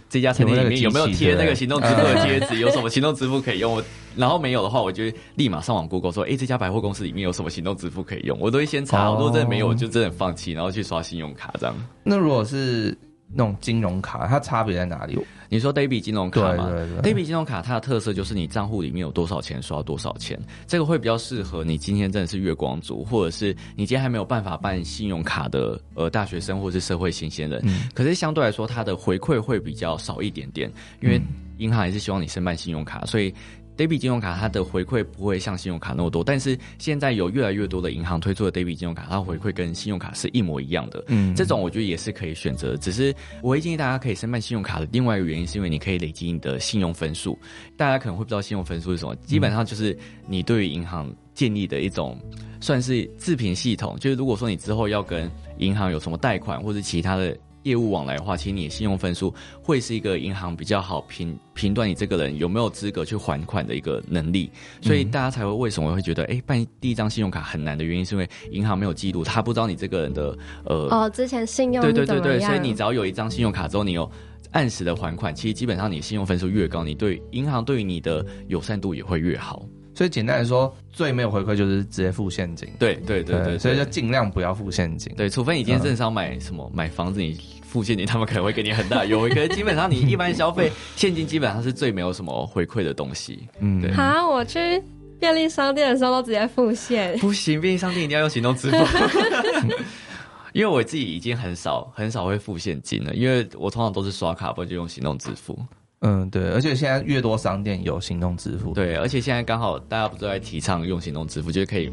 S1: 这家餐厅里面有没有贴那个行动支付的贴纸，<laughs> 有什么行动支付可以用。然后没有的话，我就立马上网 Google 说，哎，这家百货公司里面有什么行动支付可以用？我都会先查，如果真的没有，我就真的放弃，然后去刷信用卡这样。
S2: 那如果是那种金融卡，它差别在哪里？
S1: 你说 debit 金融卡吗？
S2: 对对对
S1: ，debit 金融卡它的特色就是你账户里面有多少钱刷多少钱，这个会比较适合你今天真的是月光族，或者是你今天还没有办法办信用卡的呃大学生或者是社会新鲜人。嗯。可是相对来说，它的回馈会比较少一点点，因为银行还是希望你申办信用卡，所以。Debit 金融卡它的回馈不会像信用卡那么多，但是现在有越来越多的银行推出的 Debit 金融卡，它回馈跟信用卡是一模一样的。嗯，这种我觉得也是可以选择。只是我会建议大家可以申办信用卡的另外一个原因，是因为你可以累积你的信用分数。大家可能会不知道信用分数是什么，基本上就是你对于银行建立的一种算是自评系统。就是如果说你之后要跟银行有什么贷款或者其他的。业务往来的话，其实你的信用分数会是一个银行比较好评评断你这个人有没有资格去还款的一个能力，所以大家才会为什么会觉得，哎、欸，办第一张信用卡很难的原因，是因为银行没有记录，他不知道你这个人的呃
S3: 哦之前信用
S1: 对对对对，所以你只要有一张信用卡之后，你有按时的还款，其实基本上你信用分数越高，你对银行对于你的友善度也会越好。
S2: 所以简单来说，最没有回馈就是直接付现金。
S1: 对对对对，
S2: 所以就尽量不要付现金。
S1: 对，除非你今天正常买什么、嗯、买房子，你付现金，他们可能会给你很大优惠。可是基本上你一般消费，现金基本上是最没有什么回馈的东西。嗯，对。
S3: 好，我去便利商店的时候都直接付现。
S1: 不行，便利商店一定要用行动支付。<laughs> 因为我自己已经很少很少会付现金了，因为我通常都是刷卡，不就用行动支付。
S2: 嗯，对，而且现在越多商店有行动支付，
S1: 对，而且现在刚好大家不都在提倡用行动支付，就是可以，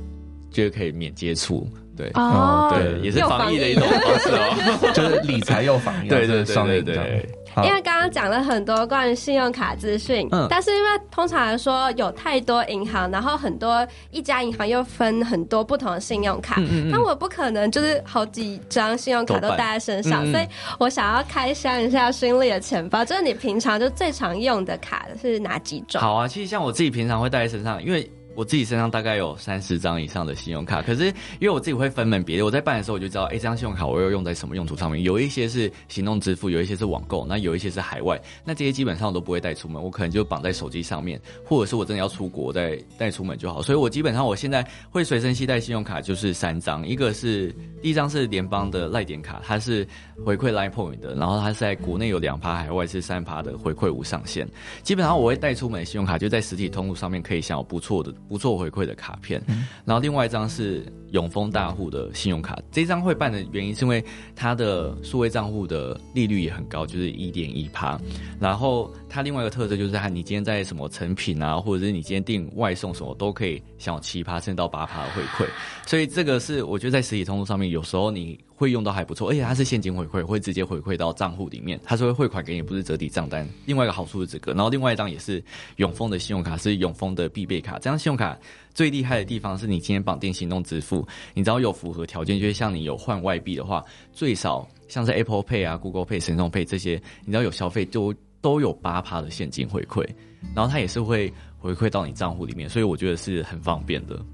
S1: 就是可以免接触，对，
S3: 哦，
S1: 对，也是防疫的一种方式哦，<laughs>
S2: 就是理财又防疫，<laughs>
S1: 对对对对对。
S3: 因为刚刚讲了很多关于信用卡资讯，嗯，但是因为通常来说有太多银行，然后很多一家银行又分很多不同的信用卡，嗯，那我不可能就是好几张信用卡都带在身上，所以我想要开箱一下勋利的钱包，就是你平常就最常用的卡是哪几种？
S1: 好啊，其实像我自己平常会带在身上，因为。我自己身上大概有三十张以上的信用卡，可是因为我自己会分门别类，我在办的时候我就知道，哎，这张信用卡我要用在什么用途上面。有一些是行动支付，有一些是网购，那有一些是海外，那这些基本上我都不会带出门，我可能就绑在手机上面，或者是我真的要出国再带出门就好。所以我基本上我现在会随身携带信用卡就是三张，一个是第一张是联邦的赖点卡，它是回馈 Line Point 的，然后它是在国内有两趴，海外是三趴的回馈无上限。基本上我会带出门的信用卡就在实体通路上面可以享有不错的。不错回馈的卡片，然后另外一张是永丰大户的信用卡，这张会办的原因是因为它的数位账户的利率也很高，就是一点一趴。然后它另外一个特色就是，它你今天在什么成品啊，或者是你今天订外送什么，都可以享有七趴甚至到八趴的回馈。所以这个是我觉得在实体通路上面，有时候你会用到还不错，而且它是现金回馈，会直接回馈到账户里面，它是会汇款给你，不是折抵账单。另外一个好处是这个，然后另外一张也是永丰的信用卡，是永丰的必备卡，这张信用卡。最厉害的地方是你今天绑定行动支付，你只要有符合条件，就是像你有换外币的话，最少像是 Apple Pay 啊、Google Pay、神送 Pay 这些，你只要有消费就都有八趴的现金回馈，然后它也是会回馈到你账户里面，所以我觉得是很方便的。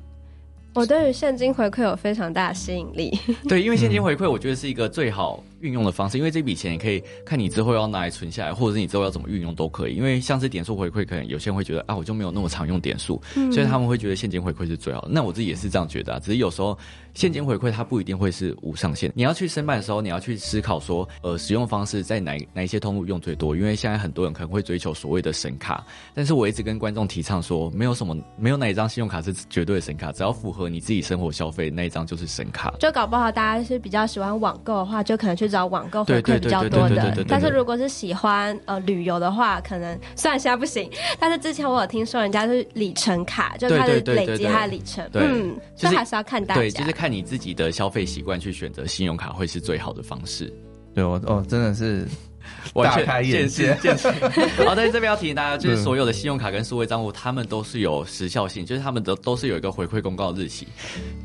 S3: 我对于现金回馈有非常大的吸引力。<laughs>
S1: 对，因为现金回馈我觉得是一个最好。运用的方式，因为这笔钱你可以看你之后要拿来存下来，或者是你之后要怎么运用都可以。因为像是点数回馈，可能有些人会觉得啊，我就没有那么常用点数，嗯、所以他们会觉得现金回馈是最好的。那我自己也是这样觉得啊，只是有时候现金回馈它不一定会是无上限。你要去申办的时候，你要去思考说，呃，使用方式在哪哪一些通路用最多？因为现在很多人可能会追求所谓的神卡，但是我一直跟观众提倡说，没有什么，没有哪一张信用卡是绝对的神卡，只要符合你自己生活消费那一张就是神卡。
S3: 就搞不好大家是比较喜欢网购的话，就可能去找网购回馈。会比较多的，但是如果是喜欢呃旅游的话，可能虽然现在不行，但是之前我有听说人家是里程卡，就是它的累积它的里程，嗯，这还是要看大家，
S1: 对，就是看你自己的消费习惯去选择信用卡会是最好的方式。
S2: 对，我哦，真的是。<laughs> 大开眼界，见识。<laughs>
S1: 好，在这边要提醒大家，就是所有的信用卡跟数位账户，他们都是有时效性，就是他们都都是有一个回馈公告的日期，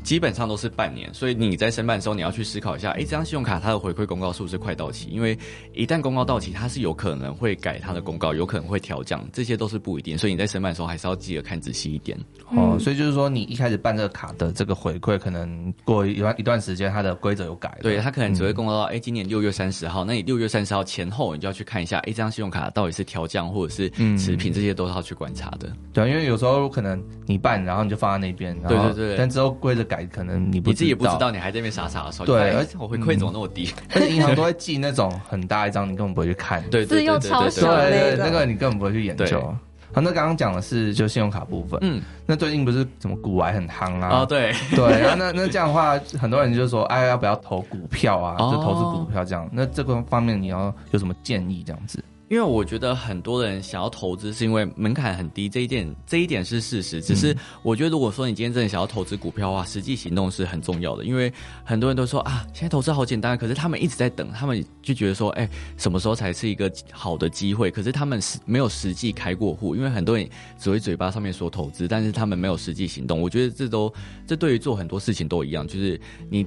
S1: 基本上都是半年。所以你在申办的时候，你要去思考一下，哎，这张信用卡它的回馈公告是不是快到期？因为一旦公告到期，它是有可能会改它的公告，有可能会调降，这些都是不一定。所以你在申办的时候，还是要记得看仔细一点。
S2: 哦，所以就是说，你一开始办这个卡的这个回馈，可能过一段一段时间，它的规则有改了。
S1: 对，它可能只会公告到，哎，今年六月三十号，那你六月三十号前后。后，你就要去看一下，哎，这张信用卡到底是调降或者是持平，这些都是要去观察的。
S2: 对，因为有时候可能你办，然后你就放在那边，
S1: 对对对，
S2: 但之后规则改，可能你不
S1: 你自己也不知道，你还在那边傻傻的说，
S2: 对，
S1: 而且我回馈怎么那么低？
S2: 而且银行都会寄那种很大一张，你根本不会去看，
S1: 对对对对对，
S2: 对那个你根本不会去研究。好，那刚刚讲的是就信用卡部分。嗯，那最近不是什么股癌很夯啊？
S1: 哦，对
S2: 对。然后那那这样的话，很多人就说，哎，要不要投股票啊？就投资股票这样。那这个方面你要有什么建议？这样子？
S1: 因为我觉得很多人想要投资，是因为门槛很低，这一点这一点是事实。只是我觉得，如果说你今天真的想要投资股票的话，实际行动是很重要的。因为很多人都说啊，现在投资好简单，可是他们一直在等，他们就觉得说，哎，什么时候才是一个好的机会？可是他们是没有实际开过户，因为很多人只会嘴巴上面说投资，但是他们没有实际行动。我觉得这都这对于做很多事情都一样，就是你。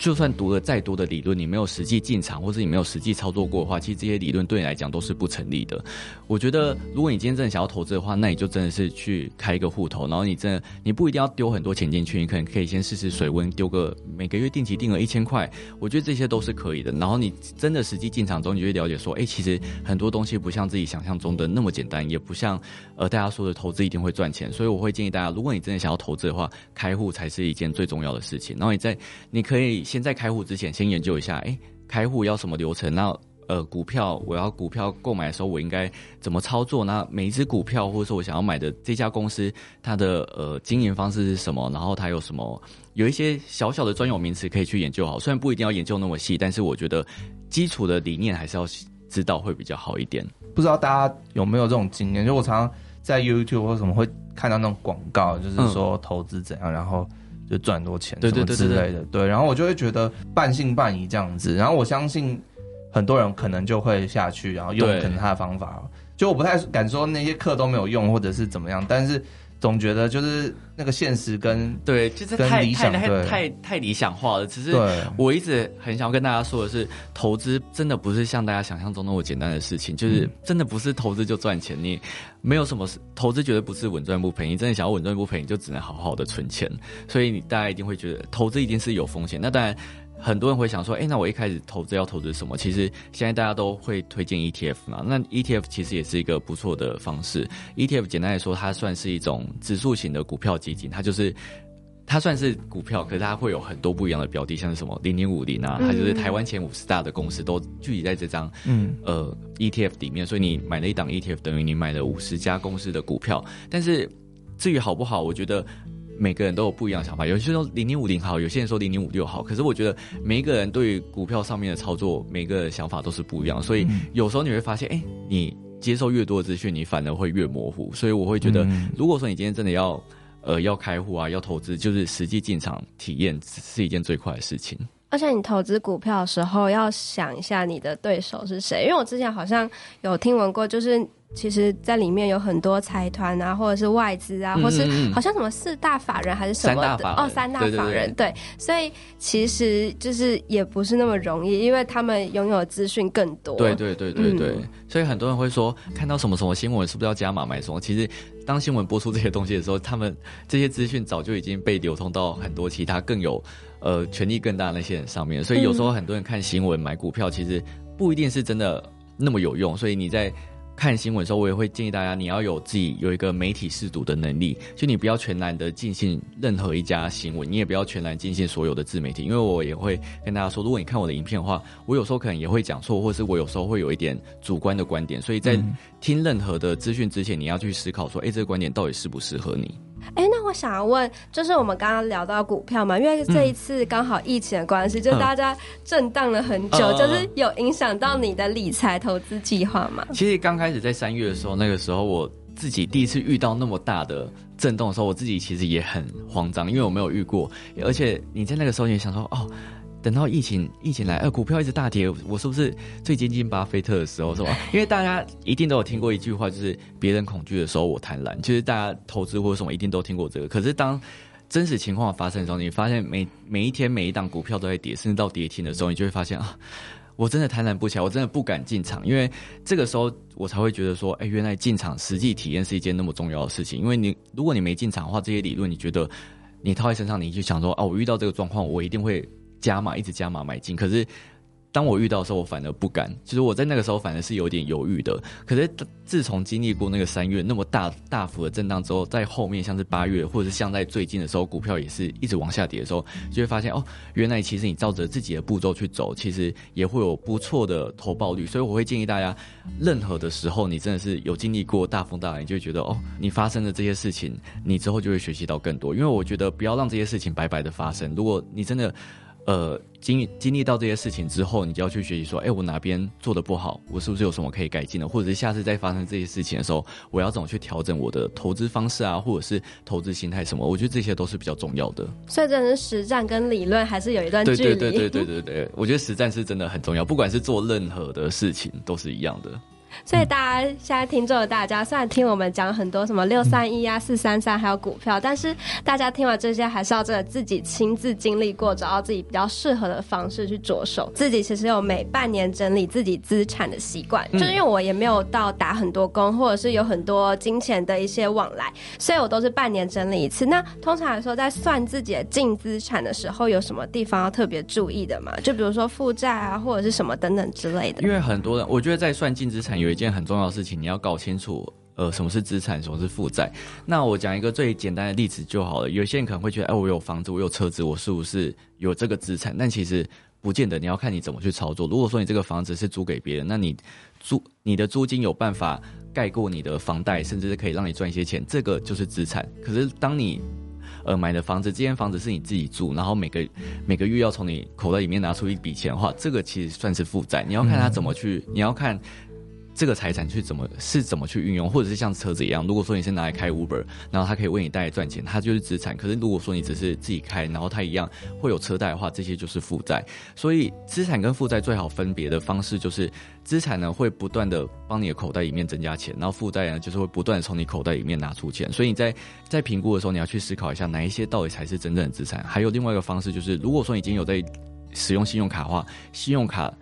S1: 就算读了再多的理论，你没有实际进场，或是你没有实际操作过的话，其实这些理论对你来讲都是不成立的。我觉得，如果你今天真的想要投资的话，那你就真的是去开一个户头，然后你真的你不一定要丢很多钱进去，你可能可以先试试水温，丢个每个月定期定额一千块，我觉得这些都是可以的。然后你真的实际进场中，你就会了解说，哎，其实很多东西不像自己想象中的那么简单，也不像呃大家说的投资一定会赚钱。所以我会建议大家，如果你真的想要投资的话，开户才是一件最重要的事情。然后你在你可以。先在开户之前，先研究一下，哎，开户要什么流程？那呃，股票我要股票购买的时候，我应该怎么操作？那每一只股票，或者说我想要买的这家公司，它的呃经营方式是什么？然后它有什么？有一些小小的专有名词可以去研究好，虽然不一定要研究那么细，但是我觉得基础的理念还是要知道会比较好一点。
S2: 不知道大家有没有这种经验？就我常常在 YouTube 或什么会看到那种广告，就是说投资怎样，嗯、然后。就赚很多钱，对对对之类的，对，然后我就会觉得半信半疑这样子，然后我相信很多人可能就会下去，然后用可能他的方法，就我不太敢说那些课都没有用或者是怎么样，但是。总觉得就是那个现实跟
S1: 对，就是太太太太太理想化了。只是我一直很想要跟大家说的是，投资真的不是像大家想象中那么简单的事情。就是真的不是投资就赚钱，你没有什么投资绝对不是稳赚不赔。你真的想要稳赚不赔，你就只能好好的存钱。所以你大家一定会觉得投资一定是有风险。那当然。很多人会想说，哎，那我一开始投资要投资什么？其实现在大家都会推荐 ETF 嘛。那 ETF 其实也是一个不错的方式。ETF 简单来说，它算是一种指数型的股票基金。它就是它算是股票，可是它会有很多不一样的标的，像是什么零零五零啊，它就是台湾前五十大的公司都聚集在这张嗯呃 ETF 里面。所以你买了一档 ETF，等于你买了五十家公司的股票。但是至于好不好，我觉得。每个人都有不一样的想法，有些人说零零五零好，有些人说零零五六好。可是我觉得每一个人对于股票上面的操作，每个想法都是不一样。所以有时候你会发现，哎，你接受越多的资讯，你反而会越模糊。所以我会觉得，如果说你今天真的要呃要开户啊，要投资，就是实际进场体验是一件最快的事情。
S3: 而且你投资股票的时候，要想一下你的对手是谁，因为我之前好像有听闻过，就是。其实，在里面有很多财团啊，或者是外资啊，或是好像什么四大法人还是什么的哦，三大法人对，所以其实就是也不是那么容易，因为他们拥有资讯更多。
S1: 对对对对对，嗯、所以很多人会说，看到什么什么新闻，是不是要加码买什么？其实，当新闻播出这些东西的时候，他们这些资讯早就已经被流通到很多其他更有呃权力更大的那些人上面。所以有时候很多人看新闻买股票，其实不一定是真的那么有用。所以你在。看新闻的时候，我也会建议大家，你要有自己有一个媒体试读的能力，就你不要全然的尽信任何一家新闻，你也不要全然尽信所有的自媒体，因为我也会跟大家说，如果你看我的影片的话，我有时候可能也会讲错，或是我有时候会有一点主观的观点，所以在听任何的资讯之前，你要去思考说，哎，这个观点到底适不适合你。
S3: 哎，那我想要问，就是我们刚刚聊到股票嘛，因为这一次刚好疫情的关系，嗯、就大家震荡了很久，嗯、就是有影响到你的理财投资计划吗？
S1: 其实刚开始在三月的时候，那个时候我自己第一次遇到那么大的震动的时候，我自己其实也很慌张，因为我没有遇过，而且你在那个时候也想说，哦。等到疫情疫情来，呃，股票一直大跌，我是不是最接近巴菲特的时候，是吧？<laughs> 因为大家一定都有听过一句话，就是别人恐惧的时候，我贪婪。其实大家投资或者什么一定都听过这个。可是当真实情况发生的时候，你发现每每一天每一档股票都在跌，甚至到跌停的时候，你就会发现啊，我真的贪婪不起来，我真的不敢进场，因为这个时候我才会觉得说，哎，原来进场实际体验是一件那么重要的事情。因为你如果你没进场的话，这些理论你觉得你套在身上，你就想说，啊，我遇到这个状况，我一定会。加码，一直加码买进，可是当我遇到的时候，我反而不敢。其实我在那个时候反而是有点犹豫的。可是自从经历过那个三月那么大大幅的震荡之后，在后面像是八月，或者是像在最近的时候，股票也是一直往下跌的时候，就会发现哦，原来其实你照着自己的步骤去走，其实也会有不错的投报率。所以我会建议大家，任何的时候你真的是有经历过大风大浪，你就会觉得哦，你发生的这些事情，你之后就会学习到更多。因为我觉得不要让这些事情白白的发生。如果你真的。呃，经历经历到这些事情之后，你就要去学习说，哎，我哪边做的不好，我是不是有什么可以改进的？或者是下次再发生这些事情的时候，我要怎么去调整我的投资方式啊，或者是投资心态什么？我觉得这些都是比较重要的。
S3: 所以，真的是实战跟理论还是有一段距离。
S1: 对对对对对对对，我觉得实战是真的很重要，不管是做任何的事情都是一样的。
S3: 所以大家现在听众的大家，虽然听我们讲很多什么六三一啊、四三三还有股票，但是大家听完这些，还是要真的自己亲自经历过，找到自己比较适合的方式去着手。自己其实有每半年整理自己资产的习惯，就是因为我也没有到打很多工，或者是有很多金钱的一些往来，所以我都是半年整理一次。那通常来说，在算自己的净资产的时候，有什么地方要特别注意的吗？就比如说负债啊，或者是什么等等之类的。
S1: 因为很多人，我觉得在算净资产有一件很重要的事情，你要搞清楚，呃，什么是资产，什么是负债。那我讲一个最简单的例子就好了。有些人可能会觉得，哎，我有房子，我有车子，我是不是有这个资产？但其实不见得，你要看你怎么去操作。如果说你这个房子是租给别人，那你租你的租金有办法盖过你的房贷，甚至是可以让你赚一些钱，这个就是资产。可是当你呃买的房子，这间房子是你自己住，然后每个每个月要从你口袋里面拿出一笔钱的话，这个其实算是负债。你要看他怎么去，你要看。这个财产去怎么是怎么去运用，或者是像车子一样，如果说你是拿来开 Uber，然后它可以为你带来赚钱，它就是资产。可是如果说你只是自己开，然后它一样会有车贷的话，这些就是负债。所以资产跟负债最好分别的方式就是，资产呢会不断的帮你的口袋里面增加钱，然后负债呢就是会不断的从你口袋里面拿出钱。所以你在在评估的时候，你要去思考一下哪一些到底才是真正的资产。还有另外一个方式就是，如果说已经有在使用信用卡的话，信用卡。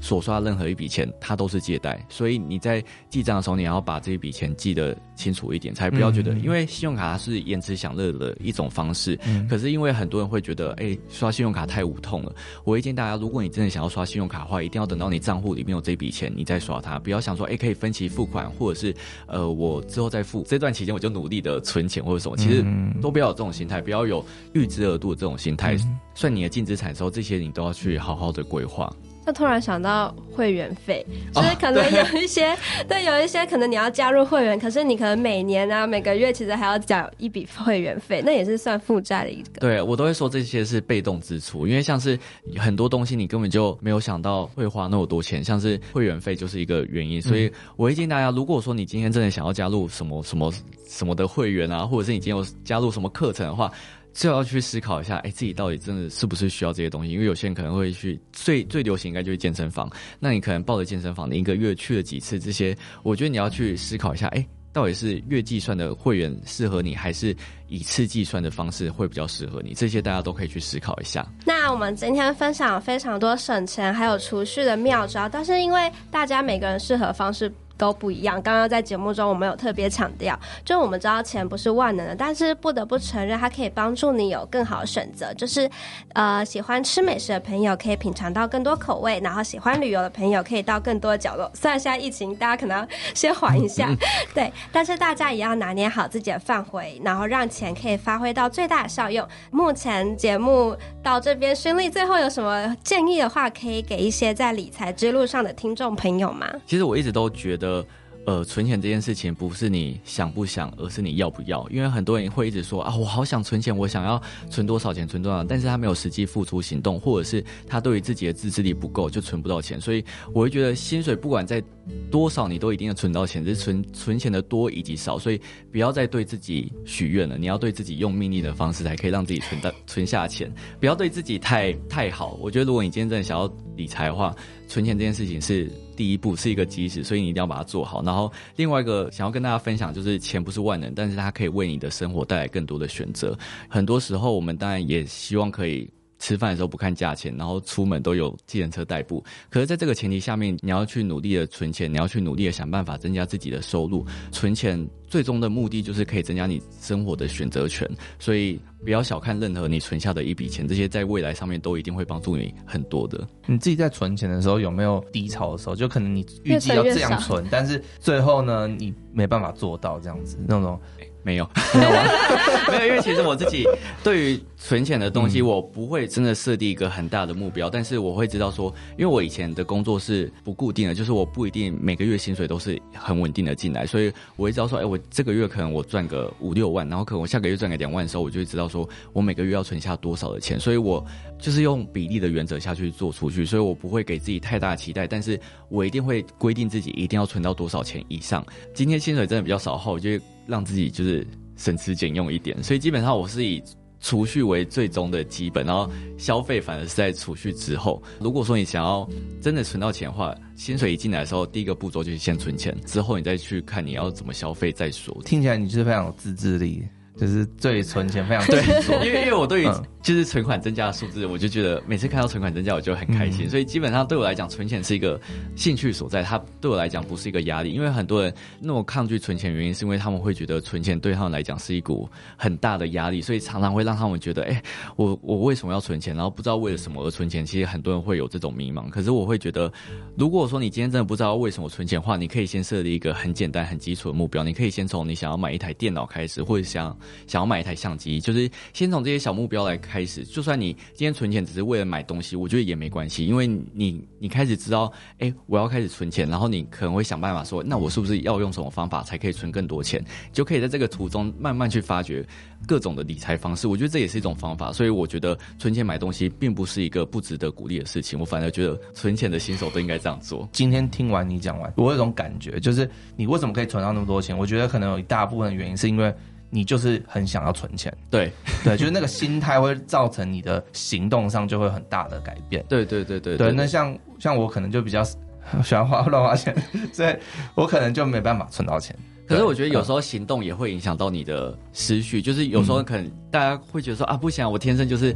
S1: 所刷任何一笔钱，它都是借贷，所以你在记账的时候，你要把这笔钱记得清楚一点，才不要觉得，因为信用卡它是延迟享乐的一种方式。嗯。可是因为很多人会觉得，哎、欸，刷信用卡太无痛了。我会建议大家，如果你真的想要刷信用卡的话，一定要等到你账户里面有这笔钱，你再刷它。不要想说，哎、欸，可以分期付款，或者是呃，我之后再付。这段期间我就努力的存钱或者什么，其实都不要有这种心态，不要有预支额度的这种心态。算你的净资产的时候，这些你都要去好好的规划。
S3: 就突然想到会员费，就是可能有一些，哦、对，对，有一些可能你要加入会员，可是你可能每年啊，每个月其实还要缴一笔会员费，那也是算负债的一个。
S1: 对，我都会说这些是被动支出，因为像是很多东西你根本就没有想到会花那么多钱，像是会员费就是一个原因。所以我会建议大家，如果说你今天真的想要加入什么什么什么的会员啊，或者是你今天有加入什么课程的话。就要去思考一下，哎，自己到底真的是不是需要这些东西？因为有些人可能会去最最流行应该就是健身房，那你可能报的健身房，你一个月去了几次？这些我觉得你要去思考一下，哎，到底是月计算的会员适合你，还是以次计算的方式会比较适合你？这些大家都可以去思考一下。
S3: 那我们今天分享非常多省钱还有储蓄的妙招，但是因为大家每个人适合方式。都不一样。刚刚在节目中，我们有特别强调，就我们知道钱不是万能的，但是不得不承认，它可以帮助你有更好的选择。就是，呃，喜欢吃美食的朋友可以品尝到更多口味，然后喜欢旅游的朋友可以到更多的角落。虽然现在疫情，大家可能要先缓一下，<laughs> 对，但是大家也要拿捏好自己的范围，然后让钱可以发挥到最大的效用。目前节目到这边，勋利最后有什么建议的话，可以给一些在理财之路上的听众朋友吗？
S1: 其实我一直都觉得。呃呃，存钱这件事情不是你想不想，而是你要不要。因为很多人会一直说啊，我好想存钱，我想要存多少钱，存多少，但是他没有实际付出行动，或者是他对于自己的自制力不够，就存不到钱。所以我会觉得，薪水不管在多少，你都一定要存到钱，只是存存钱的多以及少。所以不要再对自己许愿了，你要对自己用命令的方式，才可以让自己存到存下钱。不要对自己太太好。我觉得，如果你今天真的想要理财的话，存钱这件事情是。第一步是一个基石，所以你一定要把它做好。然后另外一个想要跟大家分享，就是钱不是万能，但是它可以为你的生活带来更多的选择。很多时候，我们当然也希望可以吃饭的时候不看价钱，然后出门都有计程车代步。可是，在这个前提下面，你要去努力的存钱，你要去努力的想办法增加自己的收入。存钱最终的目的就是可以增加你生活的选择权。所以，不要小看任何你存下的一笔钱，这些在未来上面都一定会帮助你很多的。
S2: 你自己在存钱的时候有没有低潮的时候？就可能你预计要这样存，<laughs> 但是最后呢，你没办法做到这样子那种。
S1: 没有，没有啊，<laughs> 没有，因为其实我自己对于存钱的东西，我不会真的设定一个很大的目标，但是我会知道说，因为我以前的工作是不固定的，就是我不一定每个月薪水都是很稳定的进来，所以我会知道说，哎，我这个月可能我赚个五六万，然后可能我下个月赚个两万的时候，我就会知道说我每个月要存下多少的钱，所以我就是用比例的原则下去做出去，所以我不会给自己太大的期待，但是我一定会规定自己一定要存到多少钱以上。今天薪水真的比较少后，我就会。让自己就是省吃俭用一点，所以基本上我是以储蓄为最终的基本，然后消费反而是在储蓄之后。如果说你想要真的存到钱的话，薪水一进来的时候，第一个步骤就是先存钱，之后你再去看你要怎么消费再说。
S2: 听起来你就是非常有自制力。就是对存钱非常
S1: 对，<laughs> 因为因为我对于就是存款增加的数字，我就觉得每次看到存款增加，我就很开心。所以基本上对我来讲，存钱是一个兴趣所在，它对我来讲不是一个压力。因为很多人那么抗拒存钱，原因是因为他们会觉得存钱对他们来讲是一股很大的压力，所以常常会让他们觉得，哎，我我为什么要存钱？然后不知道为了什么而存钱。其实很多人会有这种迷茫。可是我会觉得，如果说你今天真的不知道为什么存钱的话，你可以先设立一个很简单、很基础的目标。你可以先从你想要买一台电脑开始，或者想想要买一台相机，就是先从这些小目标来开始。就算你今天存钱只是为了买东西，我觉得也没关系，因为你你开始知道，哎，我要开始存钱，然后你可能会想办法说，那我是不是要用什么方法才可以存更多钱？就可以在这个途中慢慢去发掘各种的理财方式。我觉得这也是一种方法。所以我觉得存钱买东西并不是一个不值得鼓励的事情。我反而觉得存钱的新手都应该这样做。
S2: 今天听完你讲完，我有一种感觉，就是你为什么可以存到那么多钱？我觉得可能有一大部分的原因是因为。你就是很想要存钱，
S1: 对 <laughs>
S2: 对，就是那个心态会造成你的行动上就会很大的改变。
S1: 对对对对
S2: 对，那像像我可能就比较 <laughs> 喜欢花乱花钱，所以我可能就没办法存到钱。
S1: 可是我觉得有时候行动也会影响到你的思绪，就是有时候可能大家会觉得说啊，不行，我天生就是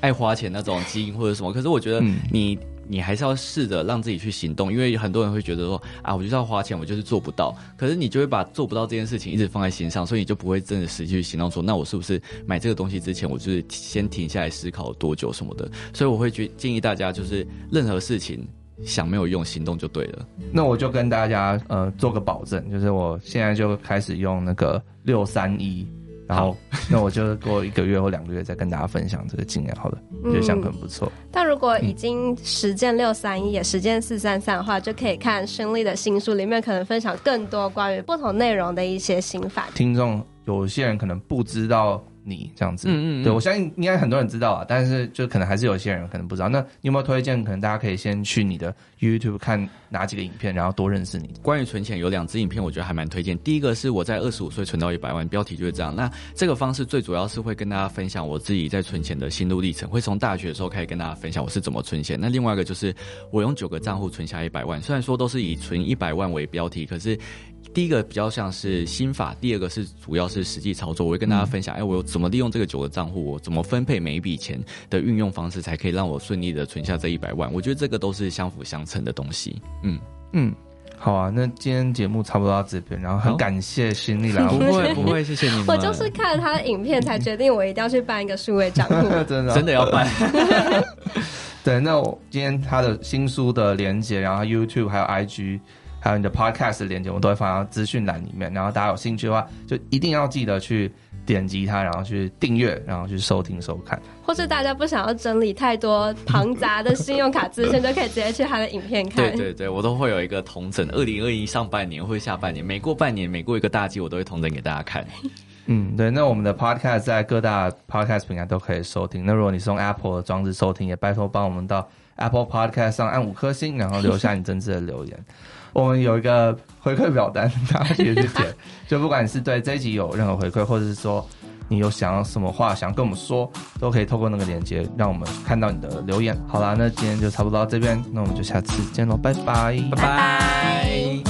S1: 爱花钱那种基因或者什么。可是我觉得你。你还是要试着让自己去行动，因为很多人会觉得说啊，我就是要花钱，我就是做不到。可是你就会把做不到这件事情一直放在心上，所以你就不会真的实际去行动说，那我是不是买这个东西之前，我就是先停下来思考多久什么的。所以我会觉建议大家，就是任何事情想没有用，行动就对了。
S2: 那我就跟大家呃做个保证，就是我现在就开始用那个六三一。然后，那我就过一个月或两个月再跟大家分享这个经验，好了，我觉得这样很不错。
S3: 但如果已经实践六三一，也实践四三三的话，就可以看胜利的新书里面，可能分享更多关于不同内容的一些心法。
S2: 听众有些人可能不知道。你这样子，嗯嗯，嗯，对，我相信应该很多人知道啊，但是就可能还是有些人可能不知道。那你有没有推荐？可能大家可以先去你的 YouTube 看哪几个影片，然后多认识你。
S1: 关于存钱有两支影片，我觉得还蛮推荐。第一个是我在二十五岁存到一百万，标题就是这样。那这个方式最主要是会跟大家分享我自己在存钱的心路历程，会从大学的时候开始跟大家分享我是怎么存钱。那另外一个就是我用九个账户存下一百万，虽然说都是以存一百万为标题，可是。第一个比较像是心法，第二个是主要是实际操作。我会跟大家分享，哎，我有怎么利用这个九个账户，我怎么分配每一笔钱的运用方式，才可以让我顺利的存下这一百万。我觉得这个都是相辅相成的东西。嗯
S2: 嗯，好啊，那今天节目差不多到这边，然后很感谢心力来，<laughs>
S1: 不会 <laughs> 不会，谢谢你们。
S3: 我就是看了他的影片才决定，我一定要去办一个数位账户，<laughs>
S2: 真的
S1: 真的要办。
S2: 对，那我今天他的新书的连接，然后 YouTube 还有 IG。还有你的 Podcast 的链接，我都会放到资讯栏里面。然后大家有兴趣的话，就一定要记得去点击它，然后去订阅，然后去收听收看。
S3: 或是大家不想要整理太多庞杂的信用卡资讯，就可以直接去他的影片看。<laughs>
S1: 对对对，我都会有一个同整，二零二一上半年或下半年，每过半年，每过一个大季，我都会同整给大家看。
S2: 嗯，对。那我们的 Podcast 在各大 Podcast 平台都可以收听。那如果你是用 Apple 的装置收听，也拜托帮我们到 Apple Podcast 上按五颗星，然后留下你真挚的留言。我们有一个回馈表单，大家记得去填。<laughs> 就不管是对这一集有任何回馈，或者是说你有想要什么话想跟我们说，都可以透过那个链接让我们看到你的留言。好啦，那今天就差不多到这边，那我们就下次见喽，拜拜，
S1: 拜拜。